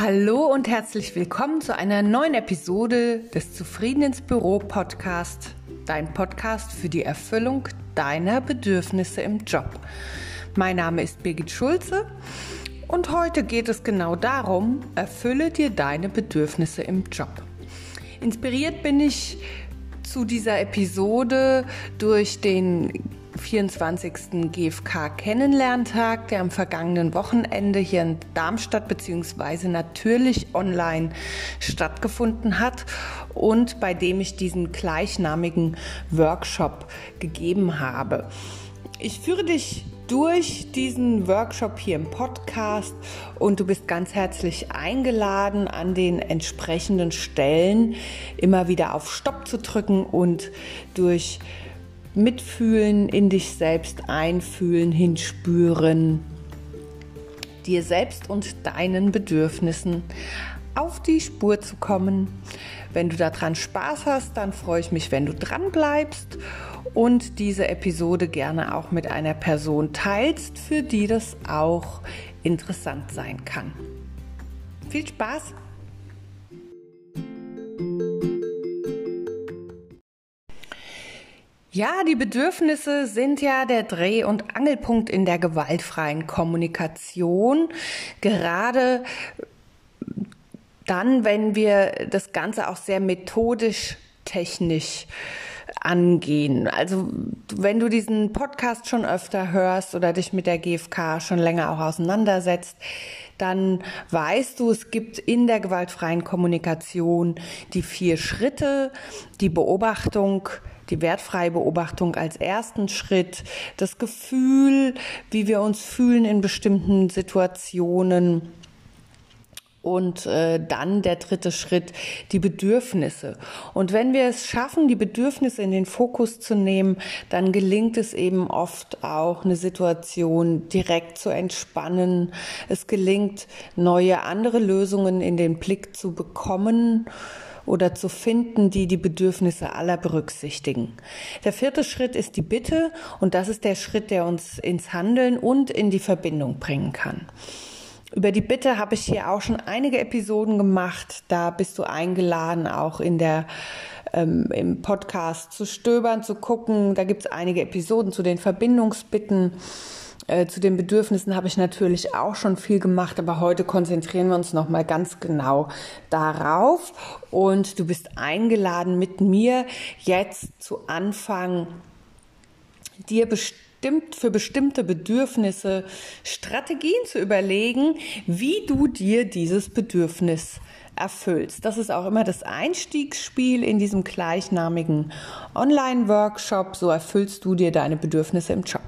Hallo und herzlich willkommen zu einer neuen Episode des Zufrieden ins Büro Podcast, dein Podcast für die Erfüllung deiner Bedürfnisse im Job. Mein Name ist Birgit Schulze und heute geht es genau darum, erfülle dir deine Bedürfnisse im Job. Inspiriert bin ich zu dieser Episode durch den 24. GfK Kennenlerntag, der am vergangenen Wochenende hier in Darmstadt beziehungsweise natürlich online stattgefunden hat und bei dem ich diesen gleichnamigen Workshop gegeben habe. Ich führe dich durch diesen Workshop hier im Podcast und du bist ganz herzlich eingeladen, an den entsprechenden Stellen immer wieder auf Stopp zu drücken und durch Mitfühlen, in dich selbst einfühlen, hinspüren, dir selbst und deinen Bedürfnissen auf die Spur zu kommen. Wenn du daran Spaß hast, dann freue ich mich, wenn du dran bleibst und diese Episode gerne auch mit einer Person teilst, für die das auch interessant sein kann. Viel Spaß! Ja, die Bedürfnisse sind ja der Dreh- und Angelpunkt in der gewaltfreien Kommunikation. Gerade dann, wenn wir das Ganze auch sehr methodisch, technisch angehen. Also wenn du diesen Podcast schon öfter hörst oder dich mit der GfK schon länger auch auseinandersetzt, dann weißt du, es gibt in der gewaltfreien Kommunikation die vier Schritte, die Beobachtung, die wertfreie Beobachtung als ersten Schritt, das Gefühl, wie wir uns fühlen in bestimmten Situationen, und äh, dann der dritte Schritt, die Bedürfnisse. Und wenn wir es schaffen, die Bedürfnisse in den Fokus zu nehmen, dann gelingt es eben oft auch, eine Situation direkt zu entspannen. Es gelingt, neue, andere Lösungen in den Blick zu bekommen oder zu finden, die die Bedürfnisse aller berücksichtigen. Der vierte Schritt ist die Bitte und das ist der Schritt, der uns ins Handeln und in die Verbindung bringen kann. Über die Bitte habe ich hier auch schon einige Episoden gemacht. Da bist du eingeladen, auch in der ähm, im Podcast zu stöbern, zu gucken. Da gibt es einige Episoden zu den Verbindungsbitten. Äh, zu den Bedürfnissen habe ich natürlich auch schon viel gemacht, aber heute konzentrieren wir uns noch mal ganz genau darauf. Und du bist eingeladen, mit mir jetzt zu Anfang dir bestimmt für bestimmte Bedürfnisse Strategien zu überlegen, wie du dir dieses Bedürfnis erfüllst. Das ist auch immer das Einstiegsspiel in diesem gleichnamigen Online-Workshop. So erfüllst du dir deine Bedürfnisse im Job.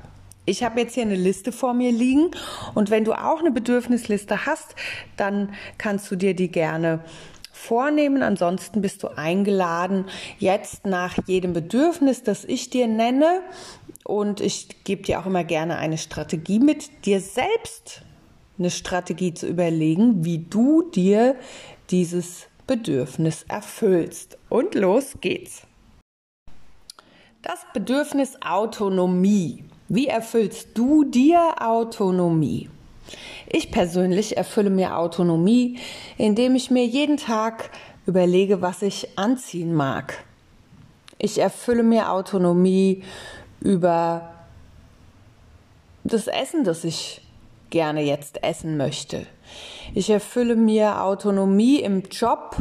Ich habe jetzt hier eine Liste vor mir liegen und wenn du auch eine Bedürfnisliste hast, dann kannst du dir die gerne vornehmen. Ansonsten bist du eingeladen, jetzt nach jedem Bedürfnis, das ich dir nenne, und ich gebe dir auch immer gerne eine Strategie mit, dir selbst eine Strategie zu überlegen, wie du dir dieses Bedürfnis erfüllst. Und los geht's. Das Bedürfnis Autonomie. Wie erfüllst du dir Autonomie? Ich persönlich erfülle mir Autonomie, indem ich mir jeden Tag überlege, was ich anziehen mag. Ich erfülle mir Autonomie über das Essen, das ich gerne jetzt essen möchte. Ich erfülle mir Autonomie im Job,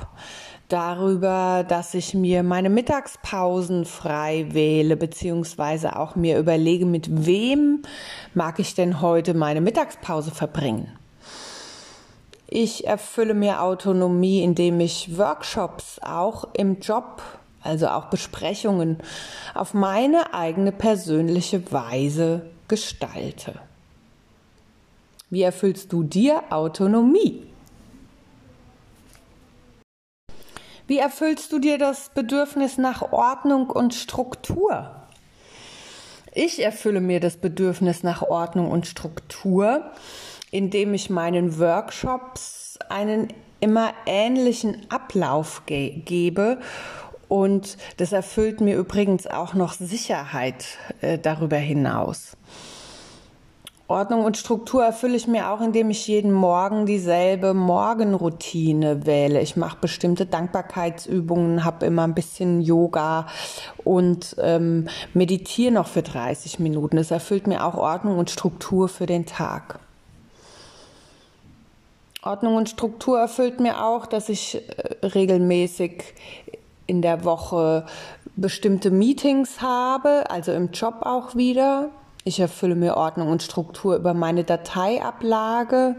darüber, dass ich mir meine Mittagspausen frei wähle, beziehungsweise auch mir überlege, mit wem mag ich denn heute meine Mittagspause verbringen. Ich erfülle mir Autonomie, indem ich Workshops auch im Job, also auch Besprechungen, auf meine eigene persönliche Weise gestalte. Wie erfüllst du dir Autonomie? Wie erfüllst du dir das Bedürfnis nach Ordnung und Struktur? Ich erfülle mir das Bedürfnis nach Ordnung und Struktur, indem ich meinen Workshops einen immer ähnlichen Ablauf ge gebe und das erfüllt mir übrigens auch noch Sicherheit äh, darüber hinaus. Ordnung und Struktur erfülle ich mir auch, indem ich jeden Morgen dieselbe Morgenroutine wähle. Ich mache bestimmte Dankbarkeitsübungen, habe immer ein bisschen Yoga und ähm, meditiere noch für 30 Minuten. Es erfüllt mir auch Ordnung und Struktur für den Tag. Ordnung und Struktur erfüllt mir auch, dass ich äh, regelmäßig in der Woche bestimmte Meetings habe, also im Job auch wieder ich erfülle mir Ordnung und Struktur über meine Dateiablage.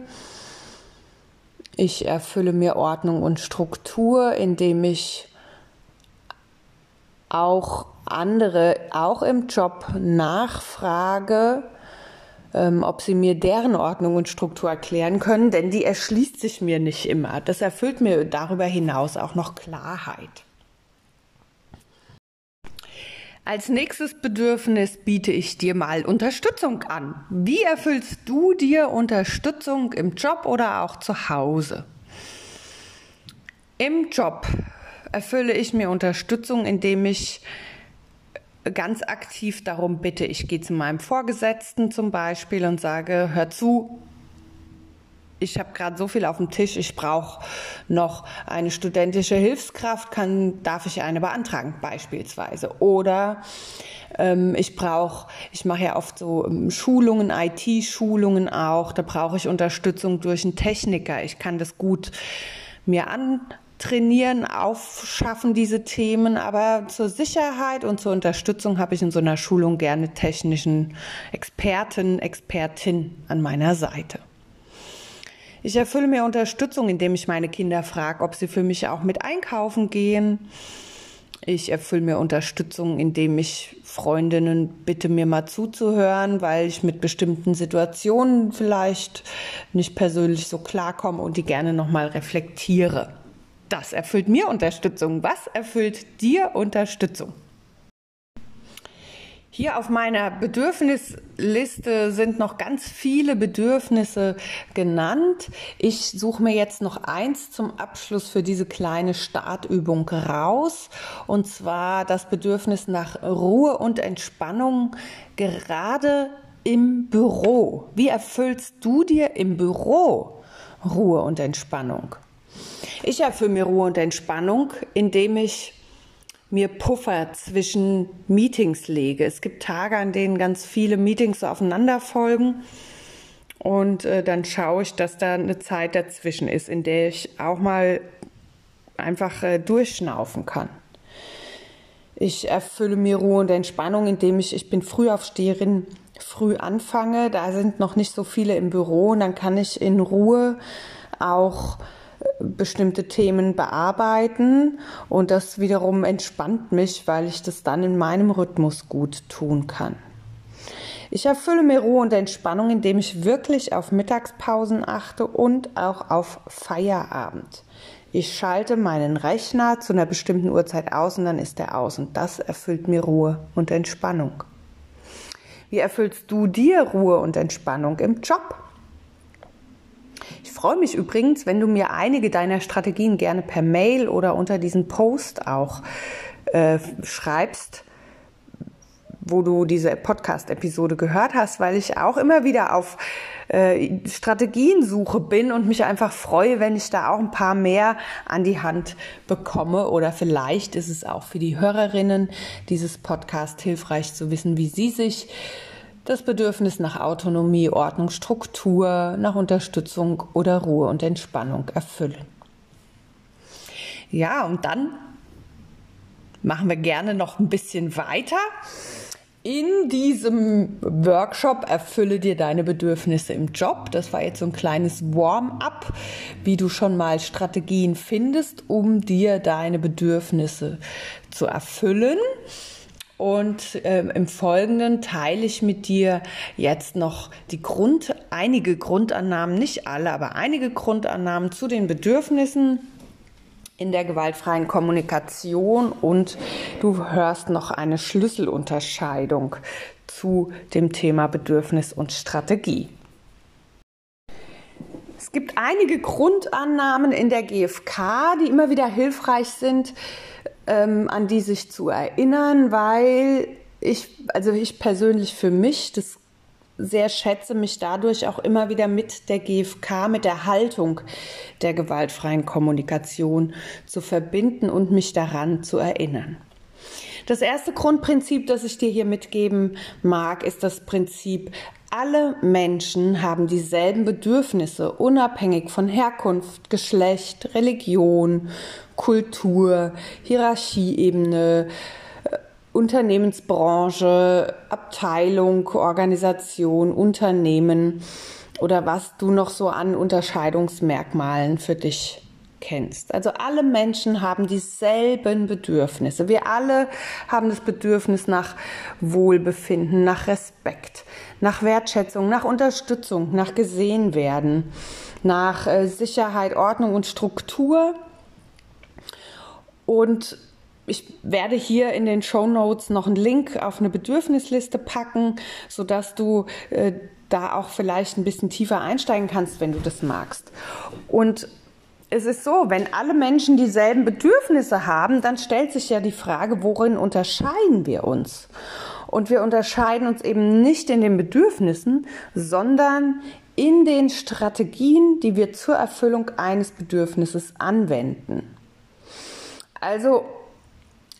Ich erfülle mir Ordnung und Struktur, indem ich auch andere, auch im Job nachfrage, ähm, ob sie mir deren Ordnung und Struktur erklären können, denn die erschließt sich mir nicht immer. Das erfüllt mir darüber hinaus auch noch Klarheit. Als nächstes Bedürfnis biete ich dir mal Unterstützung an. Wie erfüllst du dir Unterstützung im Job oder auch zu Hause? Im Job erfülle ich mir Unterstützung, indem ich ganz aktiv darum bitte, ich gehe zu meinem Vorgesetzten zum Beispiel und sage, hör zu, ich habe gerade so viel auf dem Tisch, ich brauche noch eine studentische Hilfskraft, kann, darf ich eine beantragen beispielsweise. Oder ähm, ich brauche, ich mache ja oft so ähm, Schulungen, IT-Schulungen auch, da brauche ich Unterstützung durch einen Techniker. Ich kann das gut mir antrainieren, aufschaffen, diese Themen, aber zur Sicherheit und zur Unterstützung habe ich in so einer Schulung gerne technischen Experten, Expertin an meiner Seite. Ich erfülle mir Unterstützung, indem ich meine Kinder frage, ob sie für mich auch mit einkaufen gehen. Ich erfülle mir Unterstützung, indem ich Freundinnen bitte, mir mal zuzuhören, weil ich mit bestimmten Situationen vielleicht nicht persönlich so klarkomme und die gerne nochmal reflektiere. Das erfüllt mir Unterstützung. Was erfüllt dir Unterstützung? Hier auf meiner Bedürfnisliste sind noch ganz viele Bedürfnisse genannt. Ich suche mir jetzt noch eins zum Abschluss für diese kleine Startübung raus. Und zwar das Bedürfnis nach Ruhe und Entspannung gerade im Büro. Wie erfüllst du dir im Büro Ruhe und Entspannung? Ich erfülle mir Ruhe und Entspannung, indem ich mir Puffer zwischen Meetings lege. Es gibt Tage, an denen ganz viele Meetings so aufeinander folgen. Und äh, dann schaue ich, dass da eine Zeit dazwischen ist, in der ich auch mal einfach äh, durchschnaufen kann. Ich erfülle mir Ruhe und Entspannung, indem ich, ich bin Frühaufsteherin, früh anfange. Da sind noch nicht so viele im Büro und dann kann ich in Ruhe auch bestimmte Themen bearbeiten und das wiederum entspannt mich, weil ich das dann in meinem Rhythmus gut tun kann. Ich erfülle mir Ruhe und Entspannung, indem ich wirklich auf Mittagspausen achte und auch auf Feierabend. Ich schalte meinen Rechner zu einer bestimmten Uhrzeit aus und dann ist er aus und das erfüllt mir Ruhe und Entspannung. Wie erfüllst du dir Ruhe und Entspannung im Job? Freue mich übrigens, wenn du mir einige deiner Strategien gerne per Mail oder unter diesen Post auch äh, schreibst, wo du diese Podcast-Episode gehört hast, weil ich auch immer wieder auf äh, Strategiensuche bin und mich einfach freue, wenn ich da auch ein paar mehr an die Hand bekomme. Oder vielleicht ist es auch für die Hörerinnen dieses Podcast hilfreich zu wissen, wie sie sich das Bedürfnis nach Autonomie, Ordnung, Struktur, nach Unterstützung oder Ruhe und Entspannung erfüllen. Ja, und dann machen wir gerne noch ein bisschen weiter. In diesem Workshop erfülle dir deine Bedürfnisse im Job. Das war jetzt so ein kleines Warm-up, wie du schon mal Strategien findest, um dir deine Bedürfnisse zu erfüllen. Und äh, im Folgenden teile ich mit dir jetzt noch die Grund, einige Grundannahmen, nicht alle, aber einige Grundannahmen zu den Bedürfnissen in der gewaltfreien Kommunikation und du hörst noch eine Schlüsselunterscheidung zu dem Thema Bedürfnis und Strategie. Es gibt einige Grundannahmen in der GfK, die immer wieder hilfreich sind, ähm, an die sich zu erinnern, weil ich, also ich persönlich für mich das sehr schätze, mich dadurch auch immer wieder mit der GfK, mit der Haltung der gewaltfreien Kommunikation zu verbinden und mich daran zu erinnern. Das erste Grundprinzip, das ich dir hier mitgeben mag, ist das Prinzip, alle Menschen haben dieselben Bedürfnisse, unabhängig von Herkunft, Geschlecht, Religion, Kultur, Hierarchieebene, äh, Unternehmensbranche, Abteilung, Organisation, Unternehmen oder was du noch so an Unterscheidungsmerkmalen für dich kennst. Also alle Menschen haben dieselben Bedürfnisse. Wir alle haben das Bedürfnis nach Wohlbefinden, nach Respekt, nach Wertschätzung, nach Unterstützung, nach gesehen werden, nach äh, Sicherheit, Ordnung und Struktur. Und ich werde hier in den Show Notes noch einen Link auf eine Bedürfnisliste packen, sodass du äh, da auch vielleicht ein bisschen tiefer einsteigen kannst, wenn du das magst. Und es ist so, wenn alle Menschen dieselben Bedürfnisse haben, dann stellt sich ja die Frage, worin unterscheiden wir uns? Und wir unterscheiden uns eben nicht in den Bedürfnissen, sondern in den Strategien, die wir zur Erfüllung eines Bedürfnisses anwenden. Also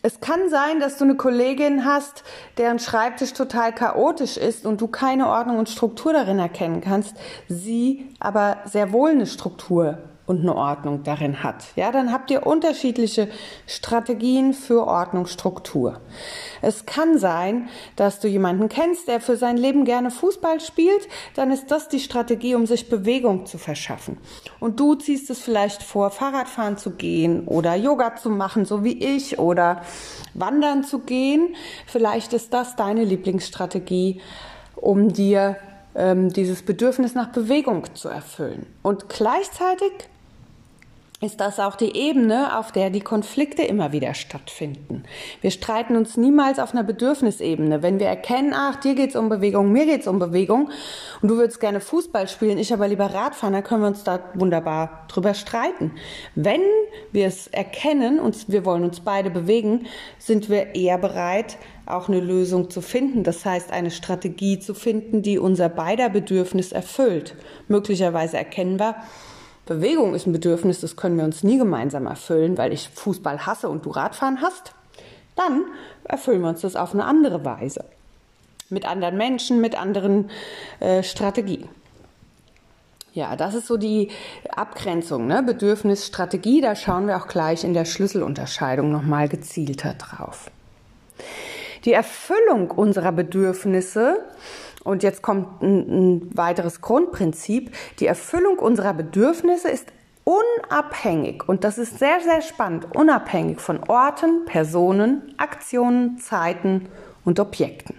es kann sein, dass du eine Kollegin hast, deren Schreibtisch total chaotisch ist und du keine Ordnung und Struktur darin erkennen kannst, sie aber sehr wohl eine Struktur und eine Ordnung darin hat. Ja, dann habt ihr unterschiedliche Strategien für Ordnungsstruktur. Es kann sein, dass du jemanden kennst, der für sein Leben gerne Fußball spielt, dann ist das die Strategie, um sich Bewegung zu verschaffen. Und du ziehst es vielleicht vor, Fahrradfahren zu gehen oder Yoga zu machen, so wie ich, oder wandern zu gehen. Vielleicht ist das deine Lieblingsstrategie, um dir ähm, dieses Bedürfnis nach Bewegung zu erfüllen. Und gleichzeitig ist das auch die Ebene, auf der die Konflikte immer wieder stattfinden. Wir streiten uns niemals auf einer Bedürfnisebene. Wenn wir erkennen, ach, dir geht's um Bewegung, mir geht's um Bewegung und du würdest gerne Fußball spielen, ich aber lieber Radfahren, dann können wir uns da wunderbar drüber streiten. Wenn wir es erkennen und wir wollen uns beide bewegen, sind wir eher bereit, auch eine Lösung zu finden. Das heißt, eine Strategie zu finden, die unser beider Bedürfnis erfüllt. Möglicherweise erkennen wir, Bewegung ist ein Bedürfnis, das können wir uns nie gemeinsam erfüllen, weil ich Fußball hasse und du Radfahren hast. Dann erfüllen wir uns das auf eine andere Weise. Mit anderen Menschen, mit anderen äh, Strategien. Ja, das ist so die Abgrenzung, ne? Bedürfnis, Strategie. Da schauen wir auch gleich in der Schlüsselunterscheidung nochmal gezielter drauf. Die Erfüllung unserer Bedürfnisse und jetzt kommt ein, ein weiteres Grundprinzip. Die Erfüllung unserer Bedürfnisse ist unabhängig, und das ist sehr, sehr spannend, unabhängig von Orten, Personen, Aktionen, Zeiten und Objekten.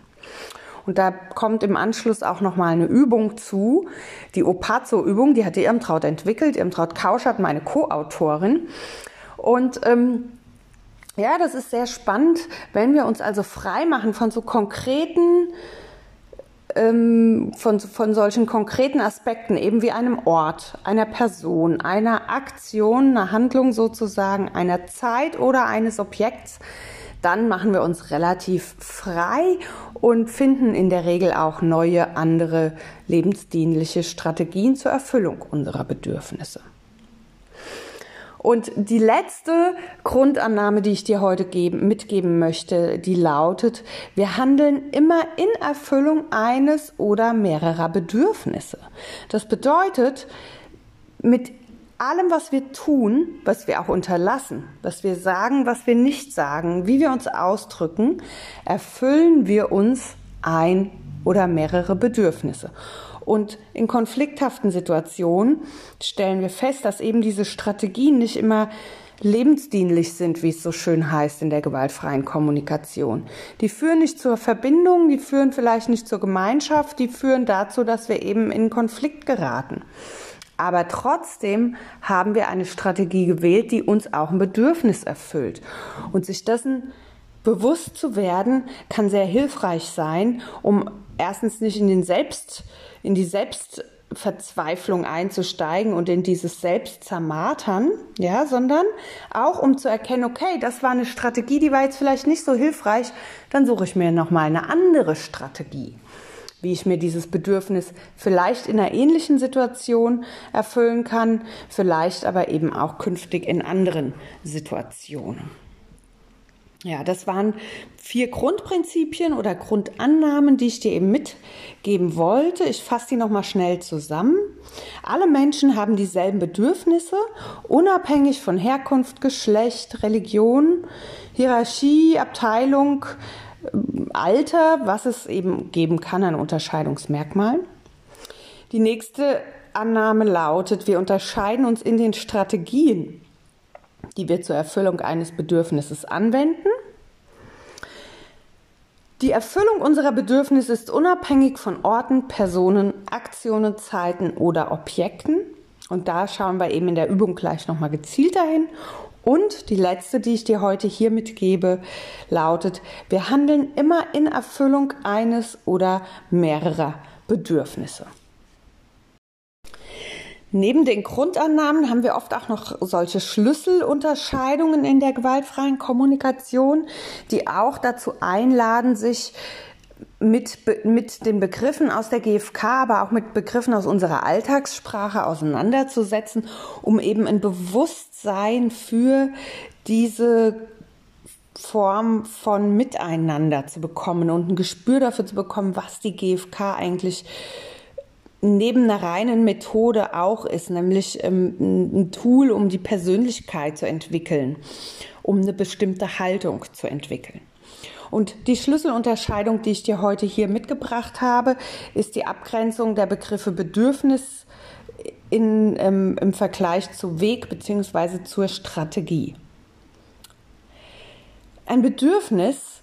Und da kommt im Anschluss auch nochmal eine Übung zu, die Opazo-Übung, die hat die Irmtraut entwickelt. Irmtraut Kauschert, meine Co-Autorin. Und ähm, ja, das ist sehr spannend, wenn wir uns also frei machen von so konkreten ähm, von, von solchen konkreten Aspekten, eben wie einem Ort, einer Person, einer Aktion, einer Handlung sozusagen, einer Zeit oder eines Objekts, dann machen wir uns relativ frei und finden in der Regel auch neue, andere lebensdienliche Strategien zur Erfüllung unserer Bedürfnisse. Und die letzte Grundannahme, die ich dir heute geben, mitgeben möchte, die lautet, wir handeln immer in Erfüllung eines oder mehrerer Bedürfnisse. Das bedeutet, mit allem, was wir tun, was wir auch unterlassen, was wir sagen, was wir nicht sagen, wie wir uns ausdrücken, erfüllen wir uns ein oder mehrere Bedürfnisse. Und in konflikthaften Situationen stellen wir fest, dass eben diese Strategien nicht immer lebensdienlich sind, wie es so schön heißt in der gewaltfreien Kommunikation. Die führen nicht zur Verbindung, die führen vielleicht nicht zur Gemeinschaft, die führen dazu, dass wir eben in Konflikt geraten. Aber trotzdem haben wir eine Strategie gewählt, die uns auch ein Bedürfnis erfüllt. Und sich dessen bewusst zu werden, kann sehr hilfreich sein, um erstens nicht in den Selbst, in die Selbstverzweiflung einzusteigen und in dieses Selbstzermartern, ja, sondern auch um zu erkennen, okay, das war eine Strategie, die war jetzt vielleicht nicht so hilfreich, dann suche ich mir nochmal eine andere Strategie. wie ich mir dieses Bedürfnis vielleicht in einer ähnlichen Situation erfüllen kann, vielleicht aber eben auch künftig in anderen Situationen. Ja, das waren vier Grundprinzipien oder Grundannahmen, die ich dir eben mitgeben wollte. Ich fasse die nochmal schnell zusammen. Alle Menschen haben dieselben Bedürfnisse, unabhängig von Herkunft, Geschlecht, Religion, Hierarchie, Abteilung, Alter, was es eben geben kann an Unterscheidungsmerkmalen. Die nächste Annahme lautet, wir unterscheiden uns in den Strategien, die wir zur Erfüllung eines Bedürfnisses anwenden. Die Erfüllung unserer Bedürfnisse ist unabhängig von Orten, Personen, Aktionen, Zeiten oder Objekten. Und da schauen wir eben in der Übung gleich nochmal gezielter hin. Und die letzte, die ich dir heute hier mitgebe, lautet, wir handeln immer in Erfüllung eines oder mehrerer Bedürfnisse. Neben den Grundannahmen haben wir oft auch noch solche Schlüsselunterscheidungen in der gewaltfreien Kommunikation, die auch dazu einladen, sich mit, mit den Begriffen aus der GfK, aber auch mit Begriffen aus unserer Alltagssprache auseinanderzusetzen, um eben ein Bewusstsein für diese Form von Miteinander zu bekommen und ein Gespür dafür zu bekommen, was die GfK eigentlich neben einer reinen Methode auch ist, nämlich ähm, ein Tool, um die Persönlichkeit zu entwickeln, um eine bestimmte Haltung zu entwickeln. Und die Schlüsselunterscheidung, die ich dir heute hier mitgebracht habe, ist die Abgrenzung der Begriffe Bedürfnis in, ähm, im Vergleich zu Weg bzw. zur Strategie. Ein Bedürfnis,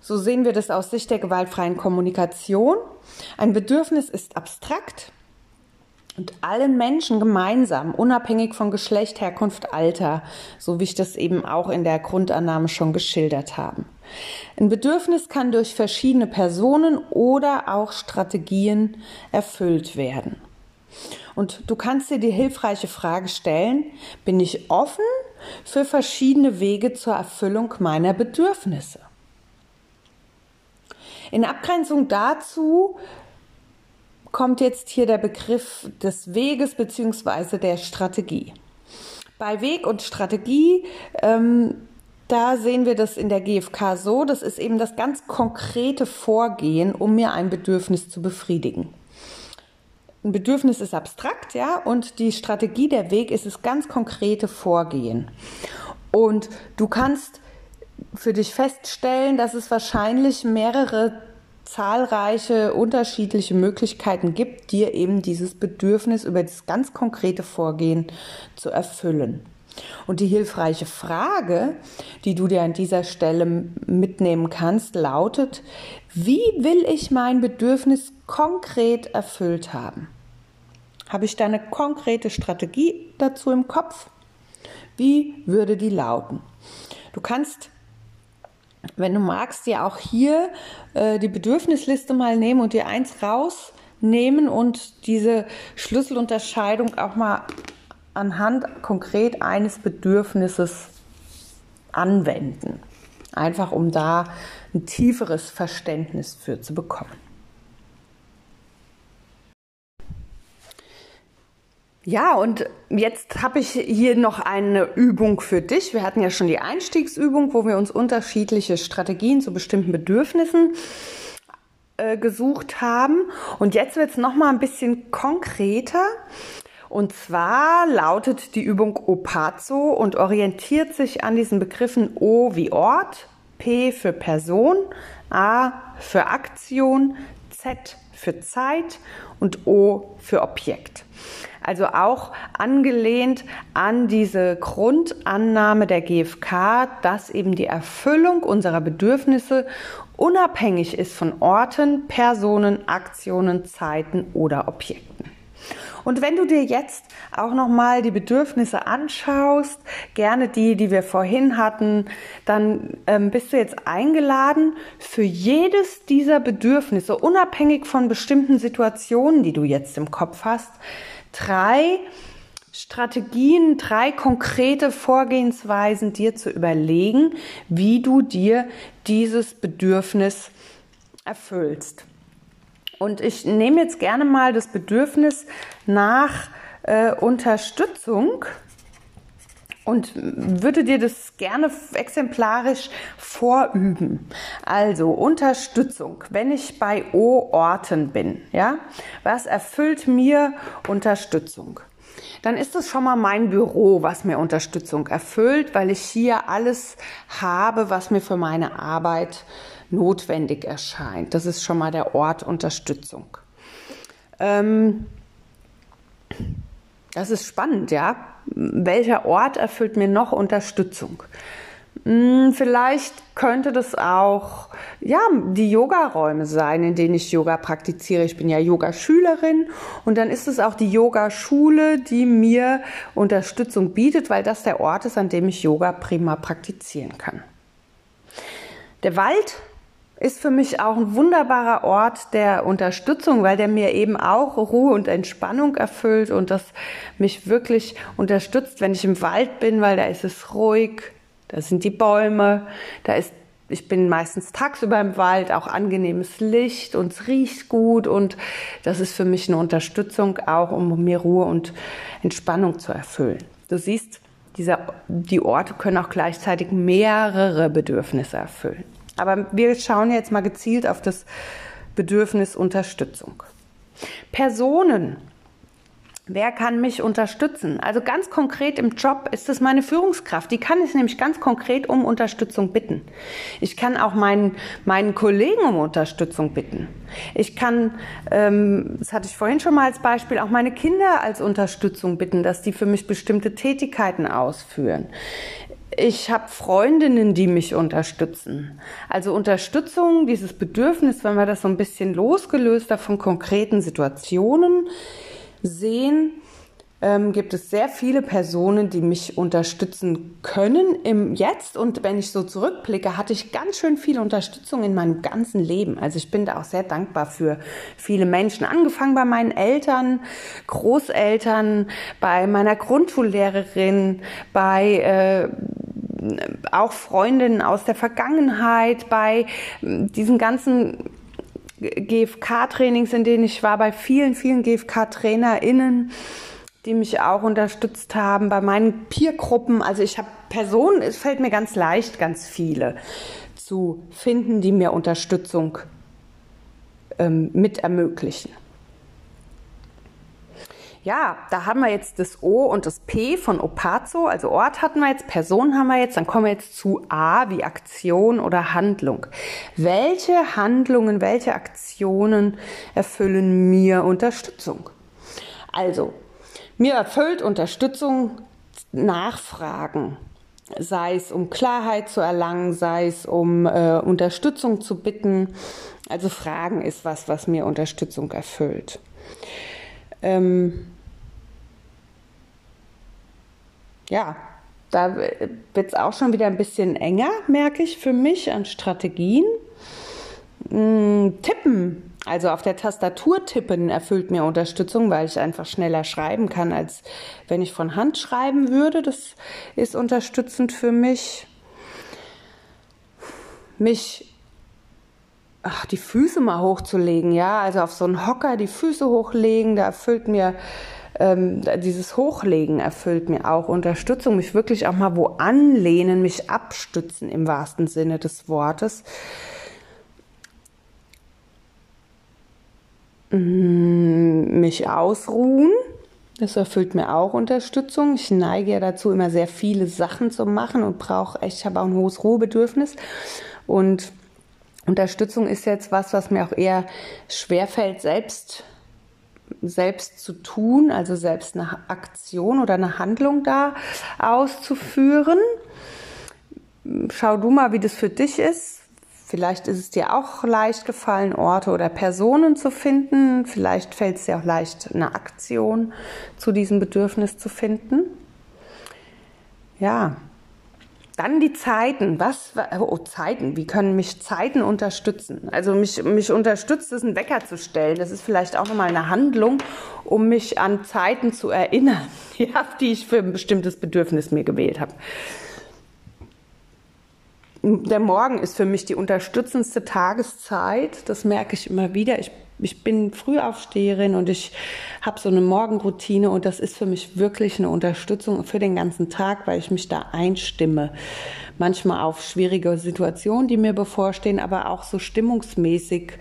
so sehen wir das aus Sicht der gewaltfreien Kommunikation, ein Bedürfnis ist abstrakt, und allen Menschen gemeinsam, unabhängig von Geschlecht, Herkunft, Alter, so wie ich das eben auch in der Grundannahme schon geschildert habe. Ein Bedürfnis kann durch verschiedene Personen oder auch Strategien erfüllt werden. Und du kannst dir die hilfreiche Frage stellen, bin ich offen für verschiedene Wege zur Erfüllung meiner Bedürfnisse? In Abgrenzung dazu kommt jetzt hier der Begriff des Weges beziehungsweise der Strategie. Bei Weg und Strategie, ähm, da sehen wir das in der GfK so, das ist eben das ganz konkrete Vorgehen, um mir ein Bedürfnis zu befriedigen. Ein Bedürfnis ist abstrakt, ja, und die Strategie, der Weg ist das ganz konkrete Vorgehen. Und du kannst für dich feststellen, dass es wahrscheinlich mehrere zahlreiche unterschiedliche Möglichkeiten gibt, dir eben dieses Bedürfnis über das ganz konkrete Vorgehen zu erfüllen. Und die hilfreiche Frage, die du dir an dieser Stelle mitnehmen kannst, lautet, wie will ich mein Bedürfnis konkret erfüllt haben? Habe ich da eine konkrete Strategie dazu im Kopf? Wie würde die lauten? Du kannst wenn du magst, dir auch hier äh, die Bedürfnisliste mal nehmen und dir eins rausnehmen und diese Schlüsselunterscheidung auch mal anhand konkret eines Bedürfnisses anwenden. Einfach um da ein tieferes Verständnis für zu bekommen. Ja, und jetzt habe ich hier noch eine Übung für dich. Wir hatten ja schon die Einstiegsübung, wo wir uns unterschiedliche Strategien zu bestimmten Bedürfnissen äh, gesucht haben. Und jetzt wird es nochmal ein bisschen konkreter. Und zwar lautet die Übung Opazo und orientiert sich an diesen Begriffen O wie Ort, P für Person, A für Aktion, Z für Zeit und O für Objekt. Also auch angelehnt an diese Grundannahme der GfK, dass eben die Erfüllung unserer Bedürfnisse unabhängig ist von Orten, Personen, Aktionen, Zeiten oder Objekten. Und wenn du dir jetzt auch nochmal die Bedürfnisse anschaust, gerne die, die wir vorhin hatten, dann ähm, bist du jetzt eingeladen, für jedes dieser Bedürfnisse, unabhängig von bestimmten Situationen, die du jetzt im Kopf hast, drei Strategien, drei konkrete Vorgehensweisen dir zu überlegen, wie du dir dieses Bedürfnis erfüllst. Und ich nehme jetzt gerne mal das Bedürfnis nach äh, Unterstützung und würde dir das gerne exemplarisch vorüben. Also Unterstützung, wenn ich bei O-Orten bin, ja, was erfüllt mir Unterstützung? Dann ist es schon mal mein Büro, was mir Unterstützung erfüllt, weil ich hier alles habe, was mir für meine Arbeit notwendig erscheint. Das ist schon mal der Ort Unterstützung. Ähm, das ist spannend, ja. Welcher Ort erfüllt mir noch Unterstützung? Hm, vielleicht könnte das auch ja, die Yogaräume sein, in denen ich Yoga praktiziere. Ich bin ja Yogaschülerin und dann ist es auch die Yogaschule, die mir Unterstützung bietet, weil das der Ort ist, an dem ich Yoga prima praktizieren kann. Der Wald ist für mich auch ein wunderbarer Ort der Unterstützung, weil der mir eben auch Ruhe und Entspannung erfüllt und das mich wirklich unterstützt, wenn ich im Wald bin, weil da ist es ruhig, da sind die Bäume, da ist ich bin meistens tagsüber im Wald, auch angenehmes Licht und es riecht gut und das ist für mich eine Unterstützung auch, um mir Ruhe und Entspannung zu erfüllen. Du siehst, dieser, die Orte können auch gleichzeitig mehrere Bedürfnisse erfüllen. Aber wir schauen jetzt mal gezielt auf das Bedürfnis Unterstützung. Personen. Wer kann mich unterstützen? Also ganz konkret im Job ist es meine Führungskraft. Die kann ich nämlich ganz konkret um Unterstützung bitten. Ich kann auch meinen, meinen Kollegen um Unterstützung bitten. Ich kann, ähm, das hatte ich vorhin schon mal als Beispiel, auch meine Kinder als Unterstützung bitten, dass die für mich bestimmte Tätigkeiten ausführen ich habe Freundinnen, die mich unterstützen. Also Unterstützung, dieses Bedürfnis, wenn wir das so ein bisschen losgelöster von konkreten Situationen sehen, ähm, gibt es sehr viele Personen, die mich unterstützen können im Jetzt. Und wenn ich so zurückblicke, hatte ich ganz schön viel Unterstützung in meinem ganzen Leben. Also ich bin da auch sehr dankbar für viele Menschen. Angefangen bei meinen Eltern, Großeltern, bei meiner Grundschullehrerin, bei äh, auch Freundinnen aus der Vergangenheit, bei diesen ganzen GFK-Trainings, in denen ich war, bei vielen, vielen GFK-TrainerInnen die mich auch unterstützt haben bei meinen Peergruppen. Also ich habe Personen, es fällt mir ganz leicht, ganz viele zu finden, die mir Unterstützung ähm, mit ermöglichen. Ja, da haben wir jetzt das O und das P von Opazo, also Ort hatten wir jetzt, Person haben wir jetzt, dann kommen wir jetzt zu A wie Aktion oder Handlung. Welche Handlungen, welche Aktionen erfüllen mir Unterstützung? Also, mir erfüllt Unterstützung Nachfragen, sei es um Klarheit zu erlangen, sei es um äh, Unterstützung zu bitten. Also Fragen ist was, was mir Unterstützung erfüllt. Ähm ja, da wird es auch schon wieder ein bisschen enger, merke ich für mich an Strategien. Hm, tippen also auf der Tastatur tippen erfüllt mir Unterstützung, weil ich einfach schneller schreiben kann, als wenn ich von Hand schreiben würde. Das ist unterstützend für mich. Mich ach, die Füße mal hochzulegen, ja, also auf so einen Hocker die Füße hochlegen, da erfüllt mir ähm, dieses Hochlegen erfüllt mir auch Unterstützung, mich wirklich auch mal wo anlehnen, mich abstützen im wahrsten Sinne des Wortes. Mich ausruhen. Das erfüllt mir auch Unterstützung. Ich neige ja dazu, immer sehr viele Sachen zu machen und brauche echt, ich habe auch ein hohes Ruhebedürfnis. Und Unterstützung ist jetzt was, was mir auch eher schwerfällt, selbst, selbst zu tun, also selbst eine Aktion oder eine Handlung da auszuführen. Schau du mal, wie das für dich ist. Vielleicht ist es dir auch leicht gefallen, Orte oder Personen zu finden. Vielleicht fällt es dir auch leicht, eine Aktion zu diesem Bedürfnis zu finden. Ja. Dann die Zeiten. Was, oh, Zeiten. Wie können mich Zeiten unterstützen? Also mich, mich unterstützt es, einen Wecker zu stellen. Das ist vielleicht auch nochmal eine Handlung, um mich an Zeiten zu erinnern, die ich für ein bestimmtes Bedürfnis mir gewählt habe der Morgen ist für mich die unterstützendste Tageszeit. Das merke ich immer wieder. Ich, ich bin Frühaufsteherin und ich habe so eine Morgenroutine und das ist für mich wirklich eine Unterstützung für den ganzen Tag, weil ich mich da einstimme. Manchmal auf schwierige Situationen, die mir bevorstehen, aber auch so stimmungsmäßig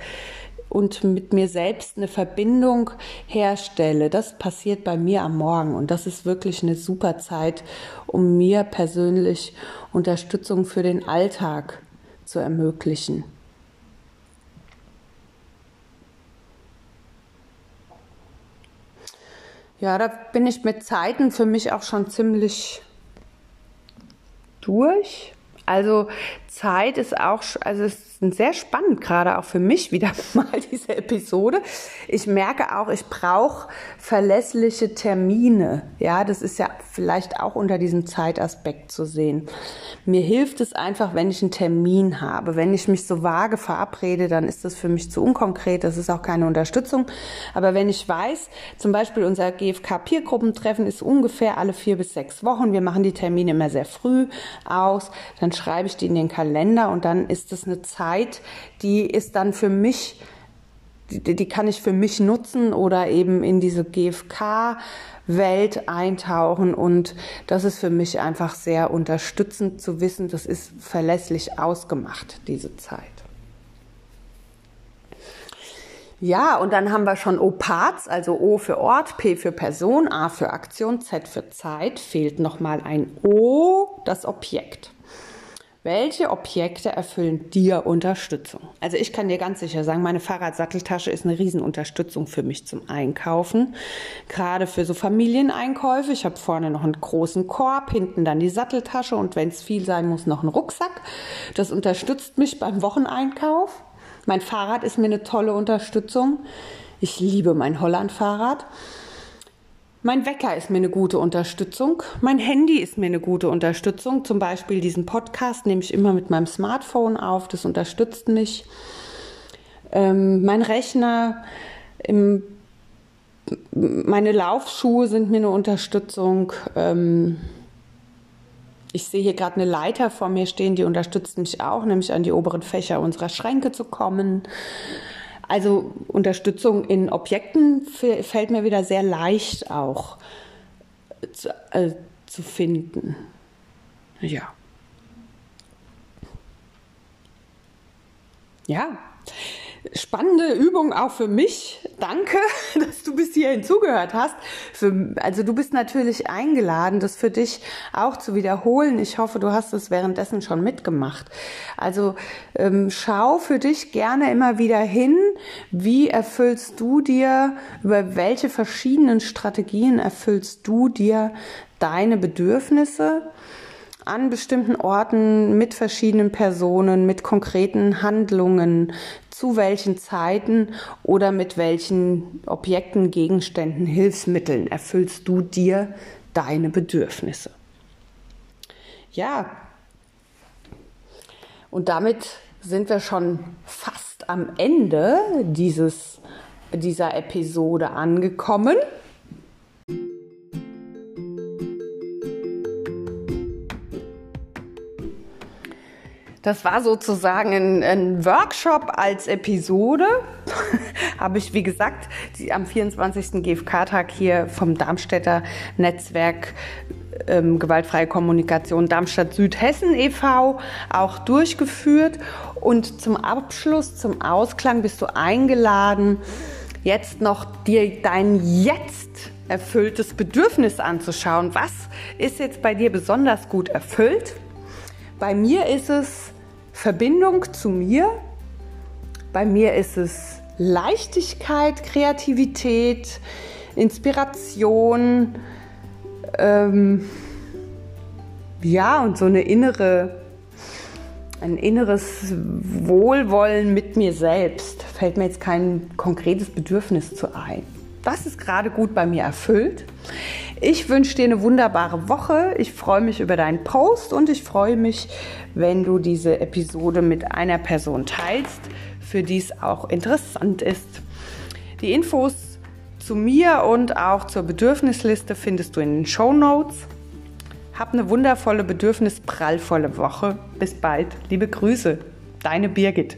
und mit mir selbst eine Verbindung herstelle. Das passiert bei mir am Morgen und das ist wirklich eine super Zeit, um mir persönlich Unterstützung für den Alltag zu ermöglichen. Ja, da bin ich mit Zeiten für mich auch schon ziemlich durch. Also Zeit ist auch, also es ist sehr spannend, gerade auch für mich wieder mal diese Episode. Ich merke auch, ich brauche verlässliche Termine. Ja, das ist ja vielleicht auch unter diesem Zeitaspekt zu sehen. Mir hilft es einfach, wenn ich einen Termin habe. Wenn ich mich so vage verabrede, dann ist das für mich zu unkonkret. Das ist auch keine Unterstützung. Aber wenn ich weiß, zum Beispiel unser GFK-Peer-Gruppentreffen ist ungefähr alle vier bis sechs Wochen. Wir machen die Termine immer sehr früh aus. Dann schreibe ich die in den Kalender und dann ist es eine Zeit, die ist dann für mich, die, die kann ich für mich nutzen oder eben in diese GFK Welt eintauchen und das ist für mich einfach sehr unterstützend zu wissen, das ist verlässlich ausgemacht, diese Zeit. Ja, und dann haben wir schon O-Parts, also O für Ort, P für Person, A für Aktion, Z für Zeit. Fehlt nochmal ein O, das Objekt. Welche Objekte erfüllen dir Unterstützung? Also ich kann dir ganz sicher sagen, meine Fahrradsatteltasche ist eine Riesenunterstützung für mich zum Einkaufen. Gerade für so Familieneinkäufe. Ich habe vorne noch einen großen Korb, hinten dann die Satteltasche und wenn es viel sein muss, noch einen Rucksack. Das unterstützt mich beim Wocheneinkauf. Mein Fahrrad ist mir eine tolle Unterstützung. Ich liebe mein Holland-Fahrrad. Mein Wecker ist mir eine gute Unterstützung. Mein Handy ist mir eine gute Unterstützung. Zum Beispiel diesen Podcast nehme ich immer mit meinem Smartphone auf. Das unterstützt mich. Ähm, mein Rechner, im, meine Laufschuhe sind mir eine Unterstützung. Ähm, ich sehe hier gerade eine Leiter vor mir stehen, die unterstützt mich auch, nämlich an die oberen Fächer unserer Schränke zu kommen. Also Unterstützung in Objekten fällt mir wieder sehr leicht auch zu, äh, zu finden. Ja. Ja spannende Übung auch für mich. Danke, dass du bis hierhin zugehört hast. Für, also du bist natürlich eingeladen, das für dich auch zu wiederholen. Ich hoffe, du hast es währenddessen schon mitgemacht. Also ähm, schau für dich gerne immer wieder hin, wie erfüllst du dir, über welche verschiedenen Strategien erfüllst du dir deine Bedürfnisse an bestimmten Orten mit verschiedenen Personen, mit konkreten Handlungen, zu welchen Zeiten oder mit welchen Objekten, Gegenständen, Hilfsmitteln erfüllst du dir deine Bedürfnisse. Ja, und damit sind wir schon fast am Ende dieses, dieser Episode angekommen. Das war sozusagen ein, ein Workshop als Episode. Habe ich, wie gesagt, die, am 24. GfK-Tag hier vom Darmstädter Netzwerk ähm, Gewaltfreie Kommunikation Darmstadt Südhessen e.V. auch durchgeführt. Und zum Abschluss, zum Ausklang bist du eingeladen, jetzt noch dir dein jetzt erfülltes Bedürfnis anzuschauen. Was ist jetzt bei dir besonders gut erfüllt? Bei mir ist es Verbindung zu mir. Bei mir ist es Leichtigkeit, Kreativität, Inspiration, ähm, ja, und so eine innere, ein inneres Wohlwollen mit mir selbst. Fällt mir jetzt kein konkretes Bedürfnis zu ein. Das ist gerade gut bei mir erfüllt. Ich wünsche dir eine wunderbare Woche. Ich freue mich über deinen Post und ich freue mich, wenn du diese Episode mit einer Person teilst, für die es auch interessant ist. Die Infos zu mir und auch zur Bedürfnisliste findest du in den Show Notes. Hab eine wundervolle, bedürfnisprallvolle Woche. Bis bald. Liebe Grüße. Deine Birgit.